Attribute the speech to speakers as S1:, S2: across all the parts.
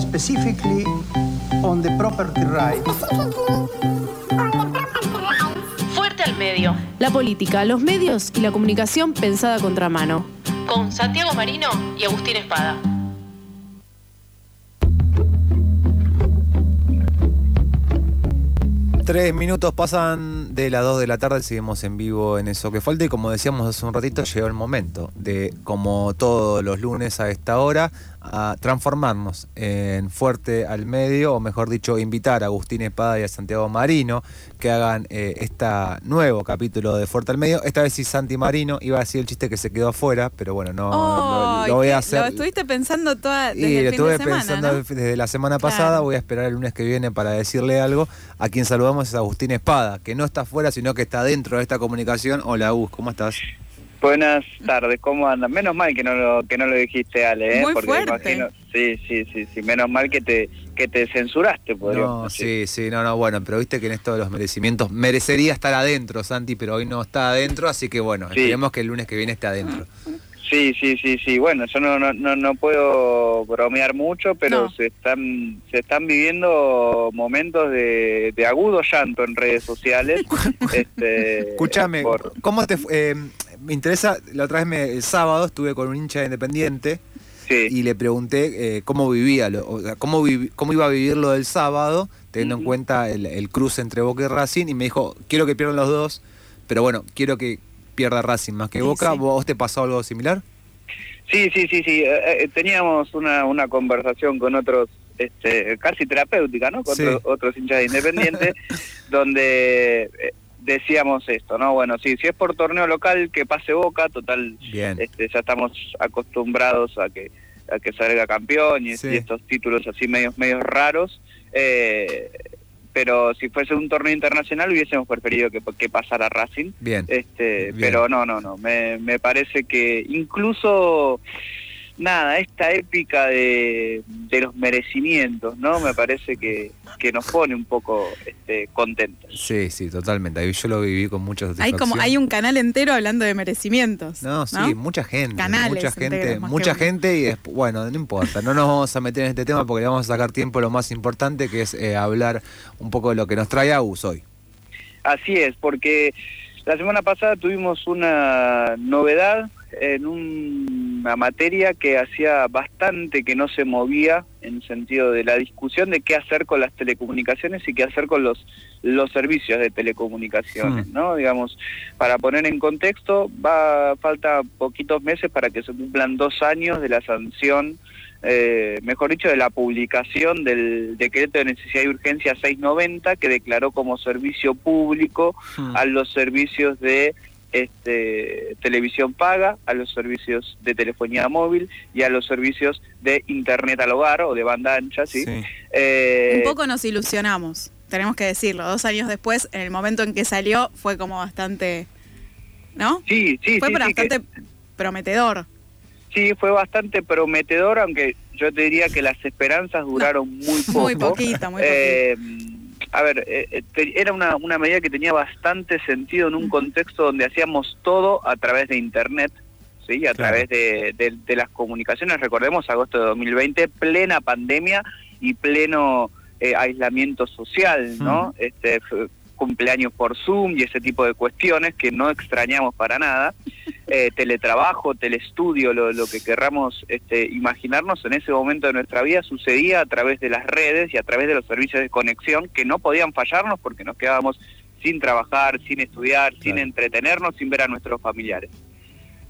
S1: Specifically on the property rights.
S2: Fuerte al medio. La política, los medios y la comunicación pensada a contramano. Con Santiago Marino y Agustín Espada.
S3: Tres minutos pasan de las dos de la tarde, seguimos en vivo en eso que falta y como decíamos hace un ratito, llegó el momento de, como todos los lunes a esta hora, a transformarnos en Fuerte al Medio, o mejor dicho, invitar a Agustín Espada y a Santiago Marino que hagan eh, este nuevo capítulo de Fuerte al Medio. Esta vez sí Santi Marino, iba a decir el chiste que se quedó afuera, pero bueno, no lo, voy a hacer.
S4: Lo estuviste pensando toda desde
S3: y
S4: el
S3: lo
S4: fin
S3: estuve
S4: de semana,
S3: pensando
S4: ¿no?
S3: desde la semana pasada, voy a esperar el lunes que viene para decirle algo. A quien saludamos es Agustín Espada, que no está afuera, sino que está dentro de esta comunicación. Hola, Agus, ¿cómo estás?
S5: Buenas tardes, ¿cómo andan? Menos mal que no lo, que no lo dijiste, Ale, ¿eh?
S4: Muy
S5: Porque
S4: fuerte.
S5: imagino, sí, sí, sí, sí, menos mal que te que te censuraste, podríamos
S3: No,
S5: decir.
S3: sí, sí, no, no, bueno, pero viste que en esto de los merecimientos merecería estar adentro, Santi, pero hoy no está adentro, así que bueno,
S5: Sí.
S3: esperemos que el lunes que viene esté adentro.
S5: Sí, sí, sí, sí. Bueno, yo no, no, no, no puedo bromear mucho, pero
S4: No.
S5: se están se están viviendo momentos de, de agudo llanto en redes sociales. este,
S3: Escúchame,
S5: por-
S3: ¿cómo te fue? Eh, me interesa, la otra vez me- el sábado estuve con un hincha de Independiente
S5: sí,
S3: y le pregunté eh, cómo vivía, lo- o sea, cómo, vivi- cómo iba a vivir lo del sábado, teniendo en cuenta el, el cruce entre Boca y Racing, y me dijo, quiero que pierdan los dos, pero bueno, quiero que pierda Racing más que
S4: Sí,
S3: Boca.
S4: sí.
S3: ¿Vos te pasó algo similar?
S5: sí, sí, sí, sí. Eh, eh, teníamos una, una conversación con otros, este, casi terapéutica, ¿no? Con
S3: Sí.
S5: otros, otros hinchas de Independiente, donde eh, decíamos esto, ¿no? Bueno, sí, si es por torneo local, que pase Boca, total,
S3: Bien.
S5: este, ya estamos acostumbrados a que a que salga campeón y,
S3: Sí.
S5: y estos títulos así medios medios raros eh, pero si fuese un torneo internacional hubiésemos preferido que, que pasara Racing
S3: Bien.
S5: este
S3: Bien.
S5: pero no no no me, me parece que incluso nada esta épica de, de los merecimientos no me parece que, que nos pone un poco este, contentos
S3: Sí, sí, totalmente. Yo lo viví con mucha
S4: Hay
S3: satisfacción.
S4: como hay un canal entero hablando de merecimientos.
S3: No, sí, mucha gente,
S4: Canales
S3: mucha gente, mucha gente y despu- bueno, no importa, no nos vamos a meter en este tema porque le vamos a sacar tiempo a lo más importante que es eh, hablar un poco de lo que nos trae Agus hoy.
S5: Así es, porque la semana pasada tuvimos una novedad en un- una materia que hacía bastante que no se movía en el sentido de la discusión de qué hacer con las telecomunicaciones y qué hacer con los los servicios de telecomunicaciones,
S3: Hmm.
S5: ¿no? Digamos, para poner en contexto, va falta poquitos meses para que se cumplan dos años de la sanción eh, mejor dicho, de la publicación del decreto de necesidad y urgencia 690 que declaró como servicio público
S3: Hmm.
S5: a los servicios de este, televisión paga, a los servicios de telefonía móvil y a los servicios de internet al hogar o de banda ancha, ¿sí?
S3: Sí.
S5: Eh,
S4: Un poco nos ilusionamos, tenemos que decirlo. Dos años después, en el momento en que salió, fue como bastante. ¿No?
S5: Sí, sí,
S4: fue
S5: sí,
S4: para
S5: sí, que-
S4: bastante prometedor.
S5: sí, fue bastante prometedor, aunque yo te diría que las esperanzas duraron muy poco.
S4: Muy poquito, muy poquito.
S5: Eh, a ver, eh, eh, te- era una, una medida que tenía bastante sentido en un contexto donde hacíamos todo a través de Internet, ¿sí? a
S3: Claro.
S5: través de, de- de las comunicaciones. Recordemos, agosto de 2020, plena pandemia y pleno eh, aislamiento social, ¿no? Este, cumpleaños por Zoom y ese tipo de cuestiones que no extrañamos para nada. Eh, teletrabajo, telestudio, lo, lo que querramos este, imaginarnos en ese momento de nuestra vida sucedía a través de las redes y a través de los servicios de conexión que no podían fallarnos porque nos quedábamos sin trabajar, sin estudiar, sin entretenernos, sin ver a nuestros familiares.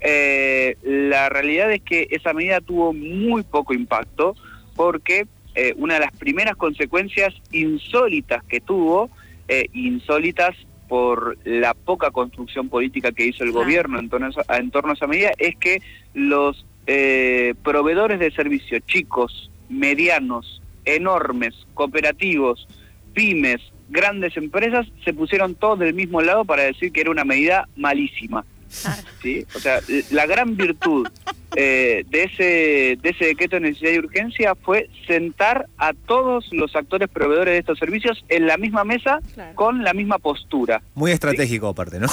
S5: Eh, la realidad es que esa medida tuvo muy poco impacto porque eh, una de las primeras consecuencias insólitas que tuvo, eh, insólitas por la poca construcción política que hizo el
S4: Claro.
S5: gobierno en torno, a esa- en torno a esa medida, es que los eh, proveedores de servicios chicos, medianos, enormes, cooperativos, pymes, grandes empresas, se pusieron todos del mismo lado para decir que era una medida malísima. ¿Sí? O sea, la gran virtud eh, de, ese, de ese decreto de necesidad y urgencia fue sentar a todos los actores proveedores de estos servicios en la misma mesa
S4: Claro.
S5: con la misma postura.
S3: Muy estratégico aparte, ¿no?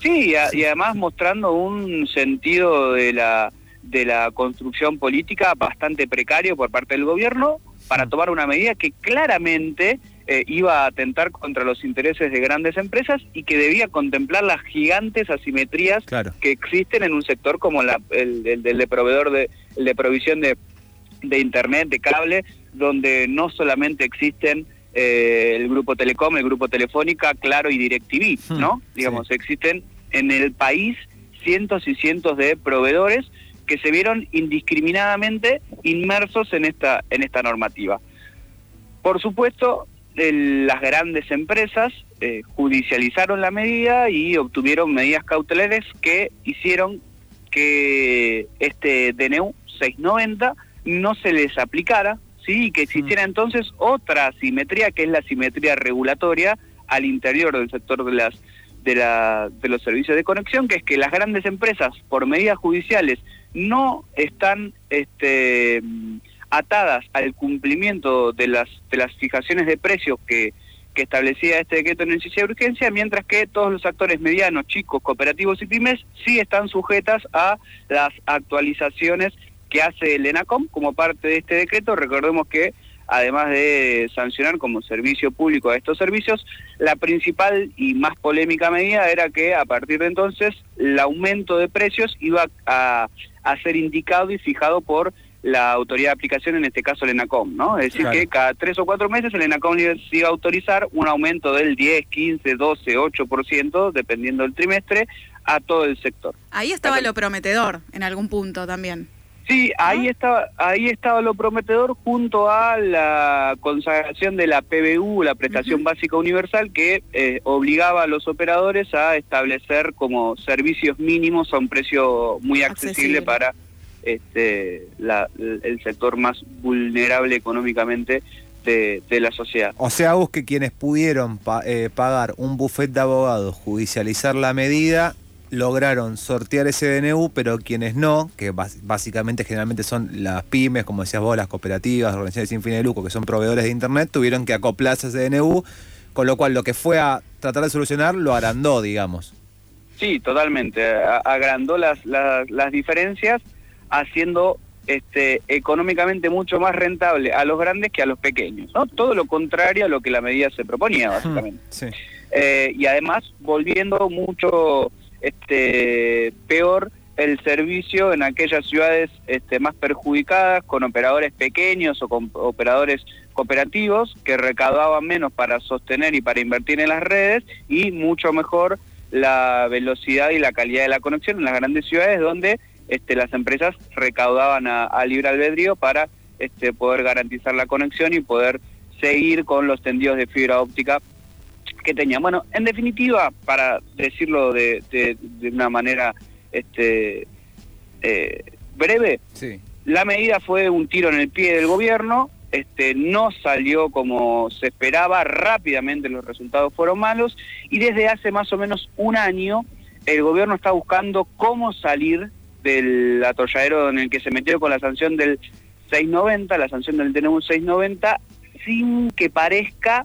S5: Sí, y, a- y además mostrando un sentido de la de la construcción política bastante precario por parte del gobierno para tomar una medida que claramente eh, iba a atentar contra los intereses de grandes empresas y que debía contemplar las gigantes asimetrías que existen en un sector como el, el, de proveedor de, de provisión de, de internet, de cable, donde no solamente existen eh, el grupo Telecom, el grupo Telefónica, Claro y DirecTV, hmm, ¿no? Digamos, existen en el país cientos y cientos de proveedores que se vieron indiscriminadamente inmersos en esta, en esta normativa. Por supuesto, las grandes empresas eh, judicializaron la medida y obtuvieron medidas cautelares que hicieron que este DNU 690 no se les aplicara, ¿sí? y que existiera mm. entonces otra simetría, que es la simetría regulatoria al interior del sector de las de, la, de los servicios de conexión, que es que las grandes empresas, por medidas judiciales, no están este, atadas al cumplimiento de las, de las fijaciones de precios que, que establecía este decreto en necesidad de urgencia, mientras que todos los actores medianos, chicos, cooperativos y pymes sí están sujetas a las actualizaciones que hace el ENACOM como parte de este decreto. Recordemos que además de sancionar como servicio público a estos servicios, la principal y más polémica medida era que a partir de entonces el aumento de precios iba a, ser indicado y fijado por la autoridad de aplicación, en este caso el ENACOM, ¿no? Es decir, que cada tres o cuatro meses el ENACOM iba a autorizar un aumento del 10, 15, 12, 8%, dependiendo del trimestre, a todo el sector.
S4: Ahí estaba lo prometedor en algún punto también.
S5: Sí, ahí estaba, ahí estaba lo prometedor junto a la consagración de la PBU, la prestación básica universal, que eh, obligaba a los operadores a establecer como servicios mínimos a un precio muy accesible, para este, el sector más vulnerable económicamente de, la sociedad.
S3: O sea, vos que quienes pudieron eh, pagar un buffet de abogados, judicializar la medida, lograron sortear ese DNU, pero quienes no, que básicamente generalmente son las pymes, como decías vos, las cooperativas, organizaciones sin fines de lucro, que son proveedores de Internet, tuvieron que acoplarse a ese DNU, con lo cual lo que fue a tratar de solucionar lo agrandó, digamos.
S5: Sí, totalmente. Agrandó las, las, las diferencias haciendo este, económicamente mucho más rentable a los grandes que a los pequeños. ¿no? Todo lo contrario a lo que la medida se proponía, básicamente. Eh, y además volviendo mucho este, peor el servicio en aquellas ciudades este, más perjudicadas, con operadores pequeños o con operadores cooperativos que recaudaban menos para sostener y para invertir en las redes y mucho mejor la velocidad y la calidad de la conexión en las grandes ciudades donde este, las empresas recaudaban a, libre albedrío para este, poder garantizar la conexión y poder seguir con los tendidos de fibra óptica que tenían. Bueno, en definitiva, para decirlo de, una manera este, eh, breve, la medida fue un tiro en el pie del gobierno, este, no salió como se esperaba, rápidamente los resultados fueron malos y desde hace más o menos un año el gobierno está buscando cómo salir del atolladero en el que se metió con la sanción del 690, la sanción del TNU 690, sin que parezca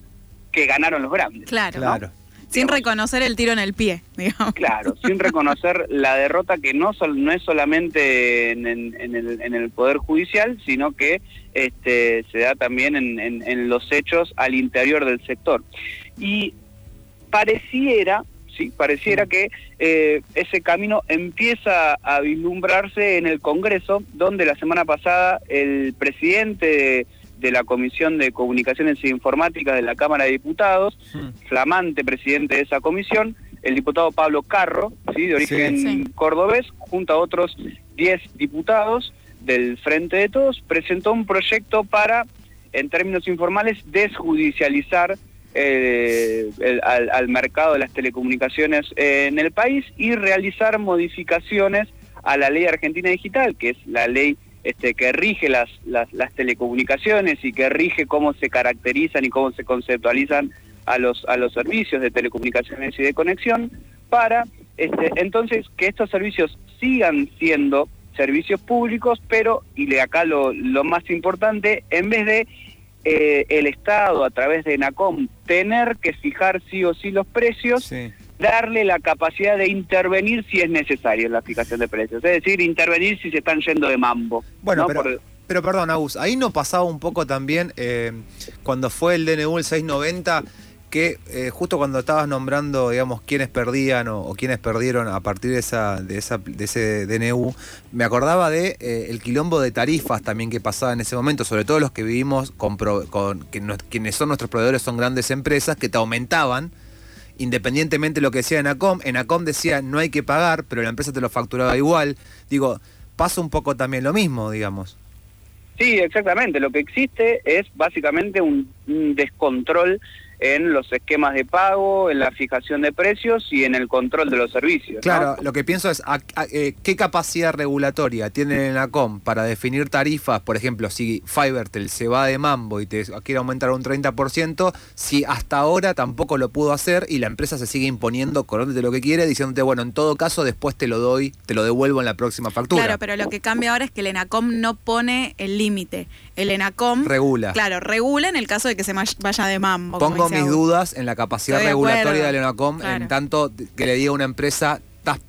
S5: que ganaron los grandes.
S4: Claro. claro. Sin reconocer el tiro en el pie, digamos.
S5: Claro, sin reconocer la derrota que no, no es solamente en, el, Poder Judicial, sino que este, se da también en, los hechos al interior del sector. Y pareciera, sí, pareciera que eh, ese camino empieza a vislumbrarse en el Congreso, donde la semana pasada el presidente de la Comisión de Comunicaciones e Informáticas de la Cámara de Diputados, flamante presidente de esa comisión, el diputado Pablo Carro, ¿sí? de origen cordobés, junto a otros 10 diputados del Frente de Todos, presentó un proyecto para, en términos informales, desjudicializar eh, al, mercado de las telecomunicaciones en el país y realizar modificaciones a la ley argentina digital, que es la ley este, que rige las, las, telecomunicaciones y que rige cómo se caracterizan y cómo se conceptualizan a los, a los servicios de telecomunicaciones y de conexión, para este, entonces que estos servicios sigan siendo servicios públicos, pero, y acá lo, lo más importante, en vez de eh, el Estado a través de NACOM tener que fijar sí o sí los precios, darle la capacidad de intervenir si es necesario en la fijación de precios, es decir, intervenir si se están yendo de mambo.
S3: Bueno, pero, pero perdón, Agus, ahí no pasaba un poco también eh, cuando fue el DNU el 690 que eh, justo cuando estabas nombrando, digamos, quiénes perdían o, quiénes perdieron a partir de, esa, de, esa, de ese DNU, me acordaba de eh, el quilombo de tarifas también que pasaba en ese momento, sobre todo los que vivimos con, que quienes son nuestros proveedores son grandes empresas que te aumentaban independientemente de lo que decía Enacom. Enacom decía no hay que pagar, pero la empresa te lo facturaba igual. Digo, pasa un poco también lo mismo, digamos.
S5: Sí, exactamente. Lo que existe es básicamente un descontrol en los esquemas de pago, en la fijación de precios y en el control de los servicios.
S3: Claro, lo que pienso es eh, qué capacidad regulatoria tiene el ENACOM para definir tarifas, por ejemplo, si Fivertel se va de mambo y te quiere aumentar un 30%, si hasta ahora tampoco lo pudo hacer y la empresa se sigue imponiendo de lo que quiere, diciéndote, bueno, en todo caso después te lo doy, te lo devuelvo en la próxima factura.
S4: Claro, pero lo que cambia ahora es que el ENACOM no pone el límite. El ENACOM
S3: regula.
S4: Claro, regula en el caso de que se vaya de mambo
S3: mis dudas en la capacidad regulatoria de Lenacom, en tanto que le diga a una empresa, estás,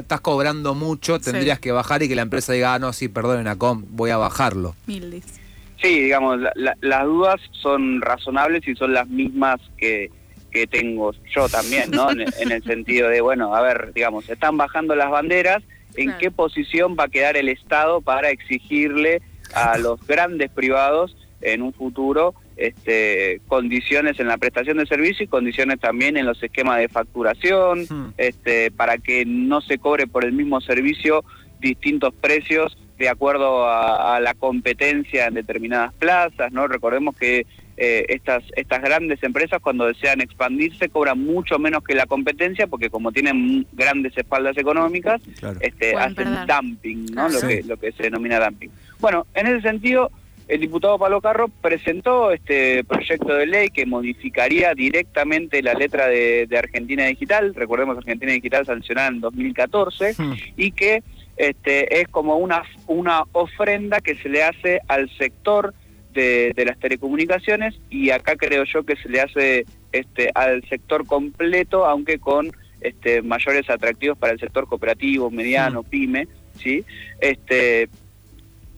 S3: estás cobrando mucho, tendrías que bajar y que la empresa diga, ah, no, sí, perdón, Enacom, voy a bajarlo.
S5: Sí, digamos, las dudas son razonables y son las mismas que, que tengo yo también, ¿no? en, el sentido de, bueno, a ver, digamos, están bajando las banderas, ¿en qué posición va a quedar el Estado para exigirle a los grandes privados en un futuro este, condiciones en la prestación de servicio y condiciones también en los esquemas de facturación, hmm. este, para que no se cobre por el mismo servicio distintos precios de acuerdo a, la competencia en determinadas plazas, ¿no? Recordemos que eh, estas, estas grandes empresas cuando desean expandirse cobran mucho menos que la competencia porque como tienen grandes espaldas económicas, este, hacen dumping, ¿no? Lo, que, lo que se denomina dumping. Bueno, en ese sentido el diputado Pablo Carro presentó este proyecto de ley que modificaría directamente la letra de, Argentina Digital, recordemos Argentina Digital sancionada en 2014, hmm. y que este, es como una, una ofrenda que se le hace al sector de, las telecomunicaciones y acá creo yo que se le hace este, al sector completo, aunque con este, mayores atractivos para el sector cooperativo, mediano, hmm. pyme, ¿sí? Este,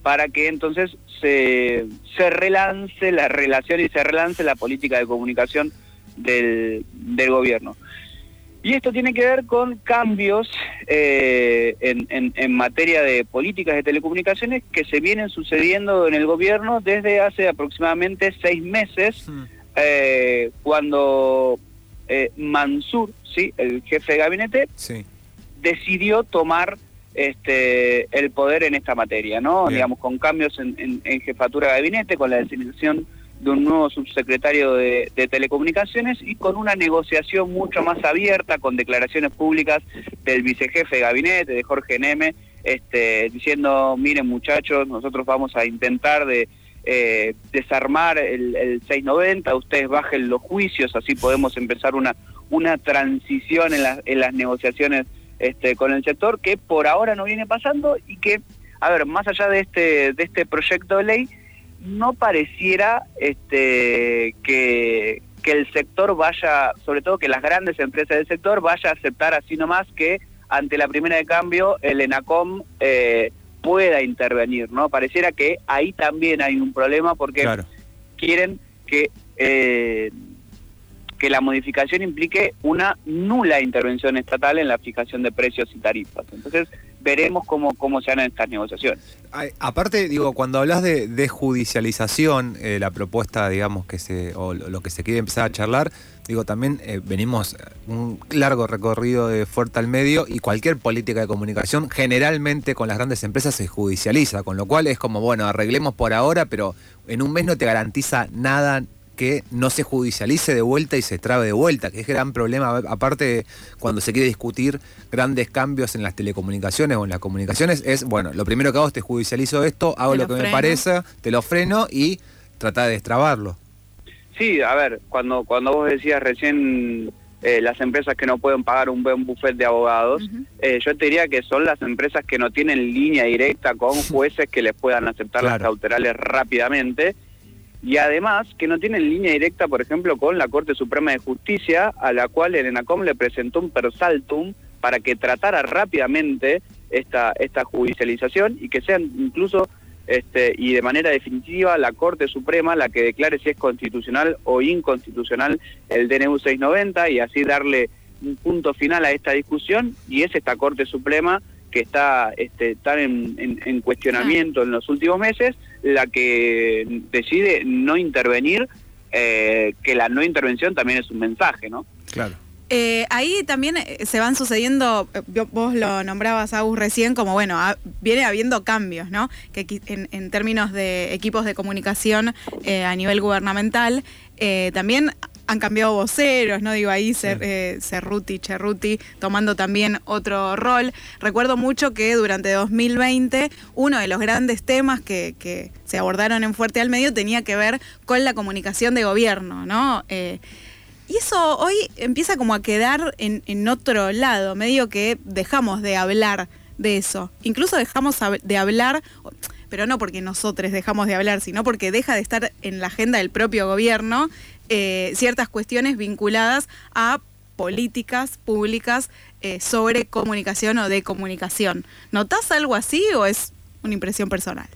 S5: para que entonces se, se relance la relación y se relance la política de comunicación del, del gobierno. Y esto tiene que ver con cambios eh, en, en, materia de políticas de telecomunicaciones que se vienen sucediendo en el gobierno desde hace aproximadamente seis meses, hmm. eh, cuando eh, Mansur, ¿sí? el jefe de gabinete, decidió tomar este, el poder en esta materia, ¿no? Digamos, con cambios en, jefatura de gabinete, con la designación de un nuevo subsecretario de, telecomunicaciones y con una negociación mucho más abierta, con declaraciones públicas del vicejefe de gabinete, de Jorge Neme, este, diciendo, miren muchachos, nosotros vamos a intentar de eh, desarmar el, el 690, ustedes bajen los juicios, así podemos empezar una, una transición en, en las negociaciones este, con el sector que por ahora no viene pasando y que, a ver, más allá de este, de este proyecto de ley, no pareciera este, que, que el sector vaya, sobre todo que las grandes empresas del sector vaya a aceptar así nomás que ante la primera de cambio el ENACOM eh, pueda intervenir, ¿no? Pareciera que ahí también hay un problema porque quieren que eh, que la modificación implique una nula intervención estatal en la fijación de precios y tarifas. Entonces, veremos cómo, cómo se harán estas negociaciones.
S3: aparte, digo, cuando hablas de, judicialización, eh, la propuesta, digamos, que se, o lo que se quiere empezar a charlar, digo, también eh, venimos un largo recorrido de fuerte al medio y cualquier política de comunicación generalmente con las grandes empresas se judicializa, con lo cual es como, bueno, arreglemos por ahora, pero en un mes no te garantiza nada que no se judicialice de vuelta y se trabe de vuelta, que es gran problema, aparte cuando se quiere discutir grandes cambios en las telecomunicaciones o en las comunicaciones, es, bueno, lo primero que hago es te judicializo esto, hago lo, que me parece, te lo freno y trata de destrabarlo.
S5: Sí, a ver, cuando, cuando vos decías recién eh, las empresas que no pueden pagar un buen buffet de abogados, eh, yo te diría que son las empresas que no tienen línea directa con jueces que les puedan aceptar las cauterales rápidamente y además que no tienen línea directa, por ejemplo, con la Corte Suprema de Justicia, a la cual el ENACOM le presentó un persaltum para que tratara rápidamente esta, esta judicialización y que sean incluso este, y de manera definitiva la Corte Suprema la que declare si es constitucional o inconstitucional el DNU 690 y así darle un punto final a esta discusión. Y es esta Corte Suprema que está este, tan en, cuestionamiento en los últimos meses, la que decide no intervenir, eh, que la no intervención también es un mensaje, ¿no?
S3: Claro.
S4: Eh, ahí también eh, se van sucediendo, vos lo nombrabas, Agus, recién, como bueno, viene habiendo cambios, ¿no? Que en, términos de equipos de comunicación a nivel gubernamental, también han cambiado voceros, ¿no? Digo, ahí eh, Cerruti, Cerruti, tomando también otro rol. Recuerdo mucho que durante 2020 uno de los grandes temas que, se abordaron en Fuerte al Medio tenía que ver con la comunicación de gobierno, ¿no? Eh, y eso hoy empieza como a quedar en, en otro lado, medio que dejamos de hablar de eso. Incluso dejamos de hablar pero no porque nosotros dejamos de hablar, sino porque deja de estar en la agenda del propio gobierno eh, ciertas cuestiones vinculadas a políticas públicas eh, sobre comunicación o de comunicación. ¿Notas algo así o es una impresión personal?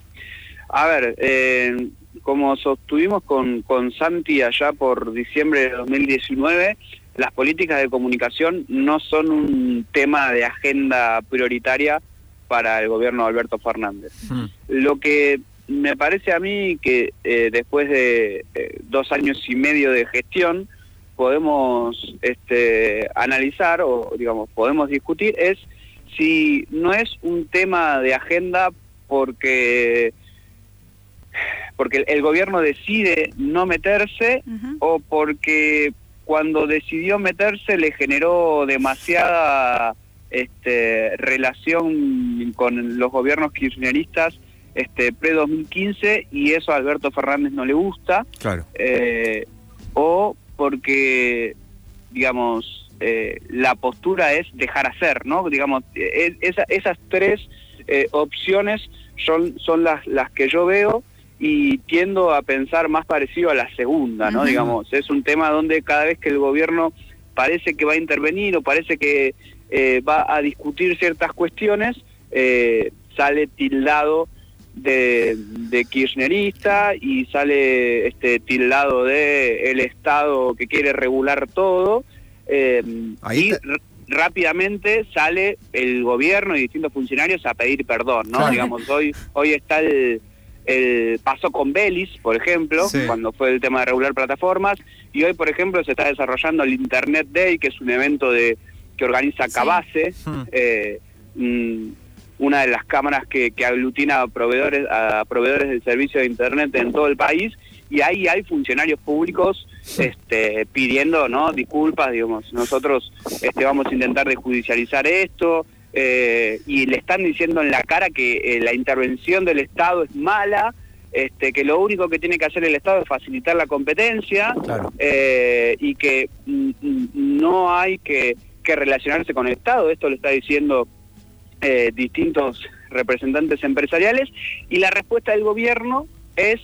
S5: A ver, eh, como sostuvimos con, con Santi allá por diciembre de 2019, las políticas de comunicación no son un tema de agenda prioritaria para el gobierno de Alberto Fernández. Hmm. Lo que me parece a mí que eh, después de eh, dos años y medio de gestión podemos este, analizar o digamos podemos discutir es si no es un tema de agenda porque porque el gobierno decide no meterse o porque cuando decidió meterse le generó demasiada este, relación con los gobiernos kirchneristas este, pre-2015 y eso a Alberto Fernández no le gusta.
S3: Claro.
S5: Eh, o porque, digamos, eh, la postura es dejar hacer, ¿no? Digamos, e, esas tres eh, opciones son, son las, las que yo veo y tiendo a pensar más parecido a la segunda, ¿no? Digamos, es un tema donde cada vez que el gobierno parece que va a intervenir o parece que va a discutir ciertas cuestiones, sale tildado de, kirchnerista y sale este tildado de el Estado que quiere regular todo eh, y rápidamente sale el gobierno y distintos funcionarios a pedir perdón, ¿no? Digamos, hoy, hoy está el, el pasó con Belis, por ejemplo, cuando fue el tema de regular plataformas, y hoy, por ejemplo, se está desarrollando el Internet Day, que es un evento de que organiza Cabase, hmm. eh, mm, una de las cámaras que, aglutina a proveedores, a proveedores del servicio de Internet en todo el país, y ahí hay funcionarios públicos este, pidiendo no disculpas, digamos, nosotros este, vamos a intentar de judicializar esto, eh, y le están diciendo en la cara que eh, la intervención del Estado es mala, este, que lo único que tiene que hacer el Estado es facilitar la competencia eh, y que mm, mm, no hay que, que relacionarse con el Estado, esto lo está diciendo eh, distintos representantes empresariales y la respuesta del gobierno es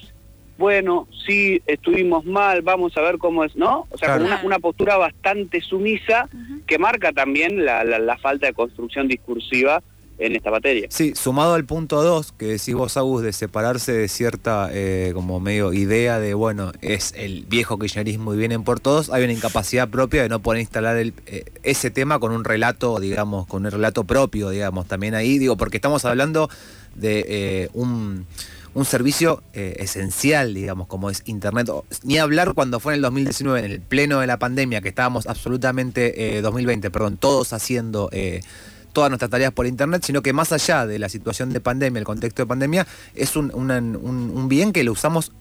S5: bueno, sí, estuvimos mal, vamos a ver cómo es, ¿no? O sea, una, postura bastante sumisa que marca también la, la, falta de construcción discursiva en esta materia.
S3: Sí, sumado al punto 2 que decís vos, Agus, de separarse de cierta eh, como medio idea de, bueno, es el viejo kirchnerismo y vienen por todos, hay una incapacidad propia de no poder instalar el, eh, ese tema con un relato, digamos, con un relato propio, digamos, también ahí, digo, porque estamos hablando de eh, un un servicio esencial, digamos, como es Internet. Ni hablar cuando fue en el 2019, en el pleno de la pandemia, que estábamos absolutamente, 2020, perdón, todos haciendo todas nuestras tareas por Internet, sino que más allá de la situación de pandemia, el contexto de pandemia, es un, un, bien que lo usamos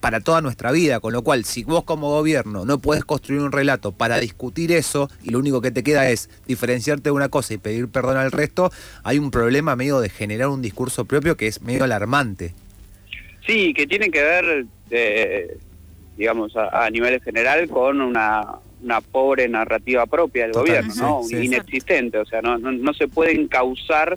S3: para toda nuestra vida, con lo cual si vos como gobierno no puedes construir un relato para discutir eso y lo único que te queda es diferenciarte de una cosa y pedir perdón al resto, hay un problema medio de generar un discurso propio que es medio alarmante.
S5: Sí, que tiene que ver, eh, digamos, a nivel general con una, una pobre narrativa propia del gobierno, ¿no? Inexistente, o sea, no, no, se pueden causar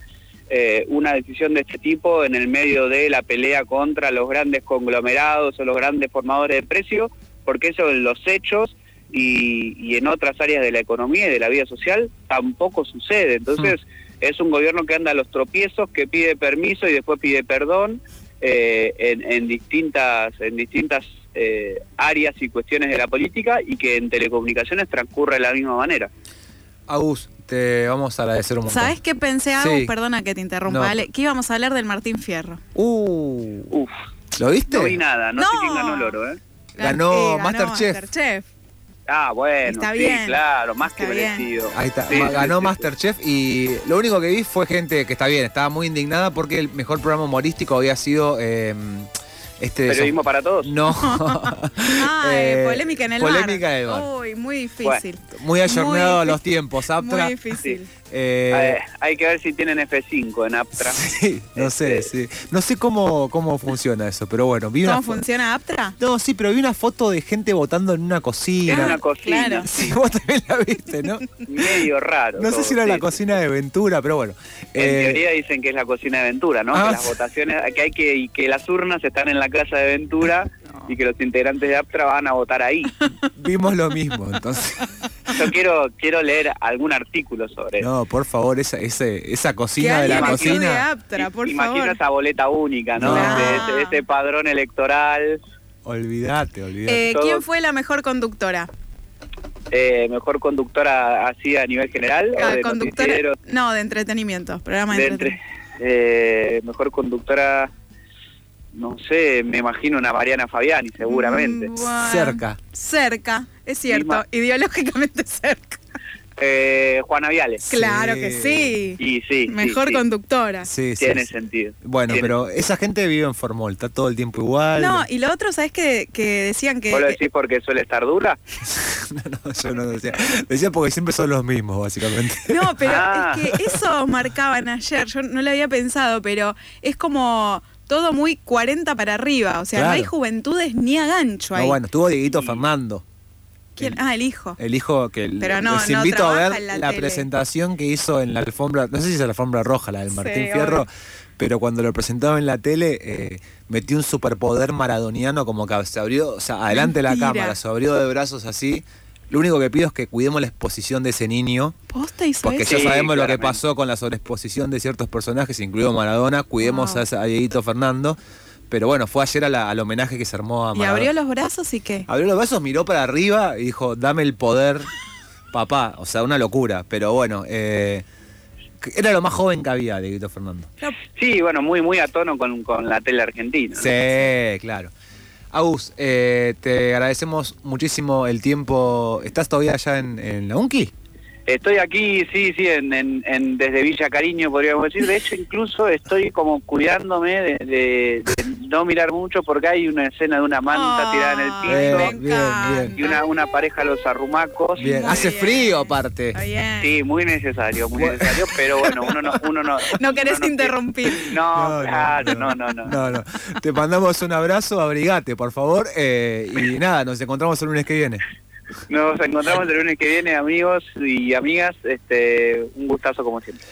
S5: eh, una decisión de este tipo en el medio de la pelea contra los grandes conglomerados o los grandes formadores de precios, porque eso en los hechos y, en otras áreas de la economía y de la vida social tampoco sucede. Entonces mm. es un gobierno que anda a los tropiezos, que pide permiso y después pide perdón eh, en, distintas, en distintas eh, áreas y cuestiones de la política y que en telecomunicaciones transcurre de la misma manera.
S3: Agus, te vamos a agradecer un montón.
S4: ¿Sabes qué pensé, Agus? Perdona que te interrumpa, que íbamos a hablar del Martín Fierro.
S3: Uh, Uf. ¿Lo viste?
S5: No vi nada, no, sé quién ganó el oro, ¿eh?
S3: Ganó, Masterchef.
S4: Masterchef.
S5: Ah, bueno, está bien. claro, más que merecido.
S3: Ahí está, ganó Masterchef y lo único que vi fue gente que está bien, estaba muy indignada porque el mejor programa humorístico había sido... Eh, este
S5: ¿Periodismo para todos?
S3: No.
S4: eh, polémica en el
S3: polémica
S4: mar. Uy, muy difícil.
S3: muy ayornado a los tiempos, Aptra.
S4: Muy difícil.
S5: Eh, hay que ver si tienen F5 en Aptra.
S3: Sí, no sé, este, sí. No sé cómo, cómo funciona eso, pero bueno. Vi
S4: ¿Cómo funciona Aptra?
S3: No, sí, pero vi una foto de gente votando en una cocina. En
S5: una cocina. Claro.
S3: Sí, vos también la viste, ¿no?
S5: Medio raro.
S3: No sé si era la cocina de Ventura, pero bueno.
S5: En eh, teoría dicen que es la cocina de Ventura, ¿no? que ah, las votaciones, que hay que, y que las urnas están en la casa de Ventura y que los integrantes de Aptra van a votar ahí.
S3: Vimos lo mismo, entonces.
S5: Yo quiero quiero leer algún artículo sobre eso.
S3: No, por favor, esa, esa cocina de la cocina.
S5: Imagina esa boleta única, ¿no? Ese, padrón electoral.
S3: Olvídate, olvídate.
S4: Eh, ¿Quién fue la mejor conductora?
S5: Eh, mejor conductora así a nivel general.
S4: Ah, conductora, no, de entretenimiento, programa de, entretenimiento.
S5: Eh, mejor conductora no sé, me imagino una Mariana Fabiani, seguramente.
S3: Mm, cerca.
S4: Cerca, es cierto, ideológicamente cerca.
S5: Eh, Juana Viales.
S4: Claro que sí.
S5: Y sí.
S4: Mejor conductora.
S3: Sí,
S5: Tiene sentido.
S3: Bueno, pero esa gente vive en Formol, está todo el tiempo igual.
S4: No, y lo otro, ¿sabes que, que decían que.
S5: ¿Vos lo decís porque suele estar dura?
S3: no, no, yo no decía. Decía porque siempre son los mismos, básicamente.
S4: No, pero ah. es que eso marcaban ayer, yo no lo había pensado, pero es como todo muy 40 para arriba. O sea, no hay juventudes ni a gancho ahí.
S3: No, bueno, estuvo Dieguito Fernando.
S4: ¿Quién? ah, el hijo.
S3: El hijo que
S4: Pero no,
S3: les invito a ver la, presentación que hizo en la alfombra, no sé si es la alfombra roja, la del Martín Fierro, pero cuando lo presentaba en la tele, eh, metió un superpoder maradoniano como que se abrió, o sea, adelante de la cámara, se abrió de brazos así lo único que pido es que cuidemos la exposición de ese niño. porque ya sabemos lo que pasó con la sobreexposición de ciertos personajes, incluido Maradona. Cuidemos a, Dieguito Fernando. Pero bueno, fue ayer al homenaje que se armó a
S4: Maradona. ¿Y abrió los brazos y qué?
S3: Abrió los brazos, miró para arriba y dijo, dame el poder, papá. O sea, una locura. Pero bueno, eh, era lo más joven que había, Dieguito Fernando.
S5: Sí, bueno, muy, muy a tono con, con la tele argentina.
S3: Sí, claro. Agus, eh, te agradecemos muchísimo el tiempo. ¿Estás todavía allá en, la UNCI?
S5: Estoy aquí, sí, sí, en, en, desde Villa Cariño, podríamos decir. De hecho, incluso estoy como cuidándome de, no mirar mucho porque hay una escena de una manta tirada en el piso.
S3: bien,
S5: Y una, una pareja los arrumacos.
S3: Bien, hace frío aparte.
S5: Sí, muy necesario, muy necesario, pero bueno, uno no... Uno no,
S4: no querés interrumpir.
S5: No, claro, no no, no
S3: no, Te mandamos un abrazo, abrigate, por favor. Eh, y nada, nos encontramos el lunes que viene.
S5: Nos encontramos el lunes que viene, amigos y amigas. Este, un gustazo como siempre.